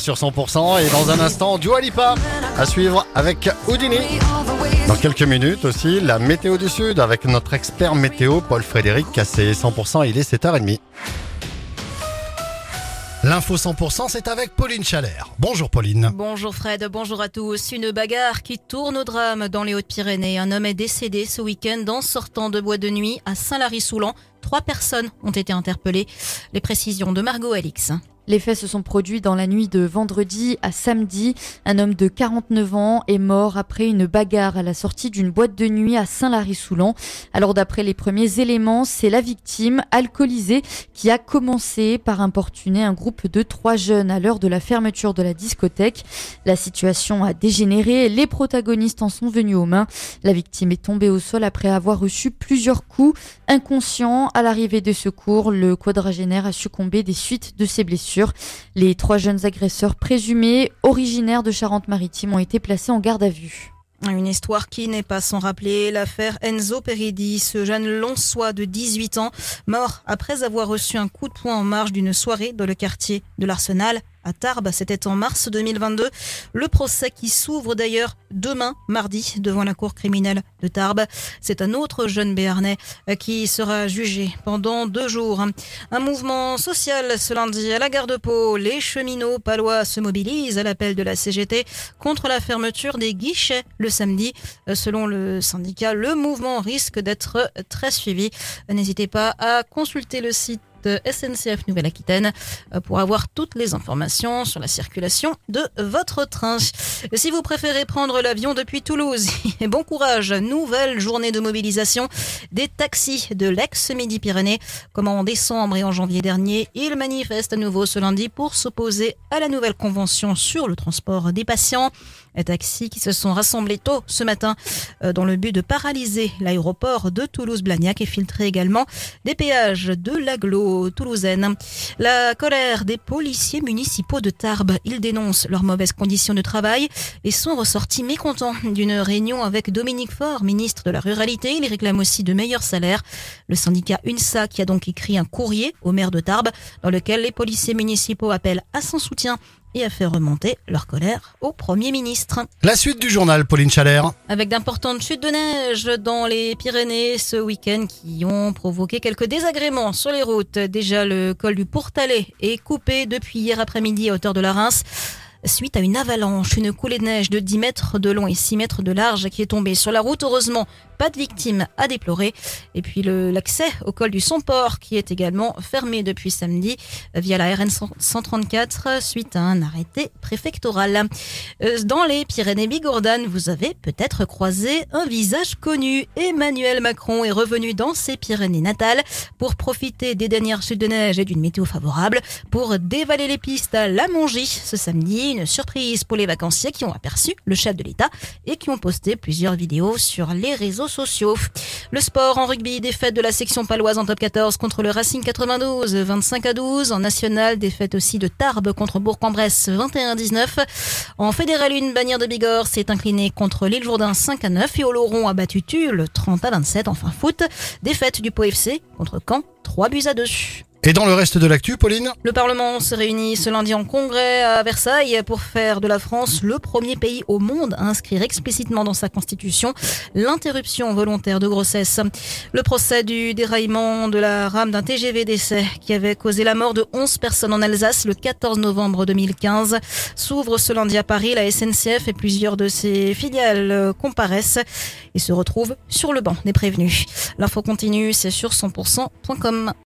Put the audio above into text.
sur 100% et dans un instant Dua Lipa à suivre avec Houdini. Dans quelques minutes aussi, la météo du Sud avec notre expert météo Paul Frédéric Cassé 100%, il est 7h30. L'info 100%, c'est avec Pauline Chalère. Bonjour Pauline. Bonjour Fred, bonjour à tous. Une bagarre qui tourne au drame dans les Hautes-Pyrénées. Un homme est décédé ce week-end en sortant de bois de nuit à Saint-Lary-Soulan. Trois personnes ont été interpellées. Les précisions de Margot Alix. Les faits se sont produits dans la nuit de vendredi à samedi. Un homme de 49 ans est mort après une bagarre à la sortie d'une boîte de nuit à Saint-Lary-Soulan. Alors d'après les premiers éléments, c'est la victime alcoolisée qui a commencé par importuner un groupe de trois jeunes à l'heure de la fermeture de la discothèque. La situation a dégénéré, les protagonistes en sont venus aux mains. La victime est tombée au sol après avoir reçu plusieurs coups. Inconscient à l'arrivée des secours, le quadragénaire a succombé des suites de ses blessures. Les trois jeunes agresseurs présumés, originaires de Charente-Maritime, ont été placés en garde à vue. Une histoire qui n'est pas sans rappeler l'affaire Enzo Peridi, ce jeune lonçois de 18 ans, mort après avoir reçu un coup de poing en marge d'une soirée dans le quartier de l'Arsenal à Tarbes. C'était en mars 2022. Le procès qui s'ouvre d'ailleurs demain, mardi, devant la cour criminelle de Tarbes. C'est un autre jeune béarnais euh, qui sera jugé pendant deux jours. Un mouvement social ce lundi à la gare de Pau. Les cheminots palois se mobilisent à l'appel de la CGT contre la fermeture des guichets le samedi. Euh, selon le syndicat, le mouvement risque d'être très suivi. N'hésitez pas à consulter le site SNCF Nouvelle-Aquitaine euh, pour avoir toutes les informations sur la circulation de votre train. Si vous préférez prendre l'avion depuis Toulouse, bon courage, nouvelle journée de mobilisation des taxis de l'ex-Midi-Pyrénées. Comme en décembre et en janvier dernier, ils manifestent à nouveau ce lundi pour s'opposer à la nouvelle convention sur le transport des patients. Les taxis qui se sont rassemblés tôt ce matin euh, dans le but de paralyser l'aéroport de Toulouse-Blagnac et filtrer également des péages de l'agglo La colère des policiers municipaux de Tarbes. Ils dénoncent leurs mauvaises conditions de travail et sont ressortis mécontents d'une réunion avec Dominique Faure, ministre de la Ruralité. Ils réclament aussi de meilleurs salaires. Le syndicat UNSA qui a donc écrit un courrier au maire de Tarbes dans lequel les policiers municipaux appellent à son soutien et à faire remonter leur colère au Premier ministre. La suite du journal, Pauline Chalère. Avec d'importantes chutes de neige dans les Pyrénées ce week-end qui ont provoqué quelques désagréments sur les routes. Déjà, le col du Pourtalais est coupé depuis hier après-midi à hauteur de la Reims suite à une avalanche, une coulée de neige de 10 mètres de long et 6 mètres de large qui est tombée sur la route. Heureusement, pas de victimes à déplorer. Et puis l'accès au col du Somport qui est également fermé depuis samedi via la RN 134 suite à un arrêté préfectoral. Euh, dans les Pyrénées bigourdanes, vous avez peut-être croisé un visage connu. Emmanuel Macron est revenu dans ses Pyrénées natales pour profiter des dernières chutes de neige et d'une météo favorable pour dévaler les pistes à La Mongie ce samedi. Une surprise pour les vacanciers qui ont aperçu le chef de l'État et qui ont posté plusieurs vidéos sur les réseaux sociaux. Le sport en rugby, défaite de la section paloise en top 14 contre le Racing 92, 25 à 12. En national, défaite aussi de Tarbes contre Bourg-en-Bresse, 21 à 19. En fédéral une bannière de Bigorre s'est inclinée contre l'île Jourdain 5 à 9 et Oloron a battu Tulle 30 à 27. Enfin foot, défaite du Pau FC contre Caen, 3 buts à 2. Et dans le reste de l'actu, Pauline Le Parlement se réunit ce lundi en congrès à Versailles pour faire de la France le premier pays au monde à inscrire explicitement dans sa constitution l'interruption volontaire de grossesse. Le procès du déraillement de la rame d'un TGV d'essai qui avait causé la mort de 11 personnes en Alsace le 14 novembre 2015 s'ouvre ce lundi à Paris. La SNCF et plusieurs de ses filiales comparaissent et se retrouvent sur le banc des prévenus. L'info continue, c'est sur 100%.com.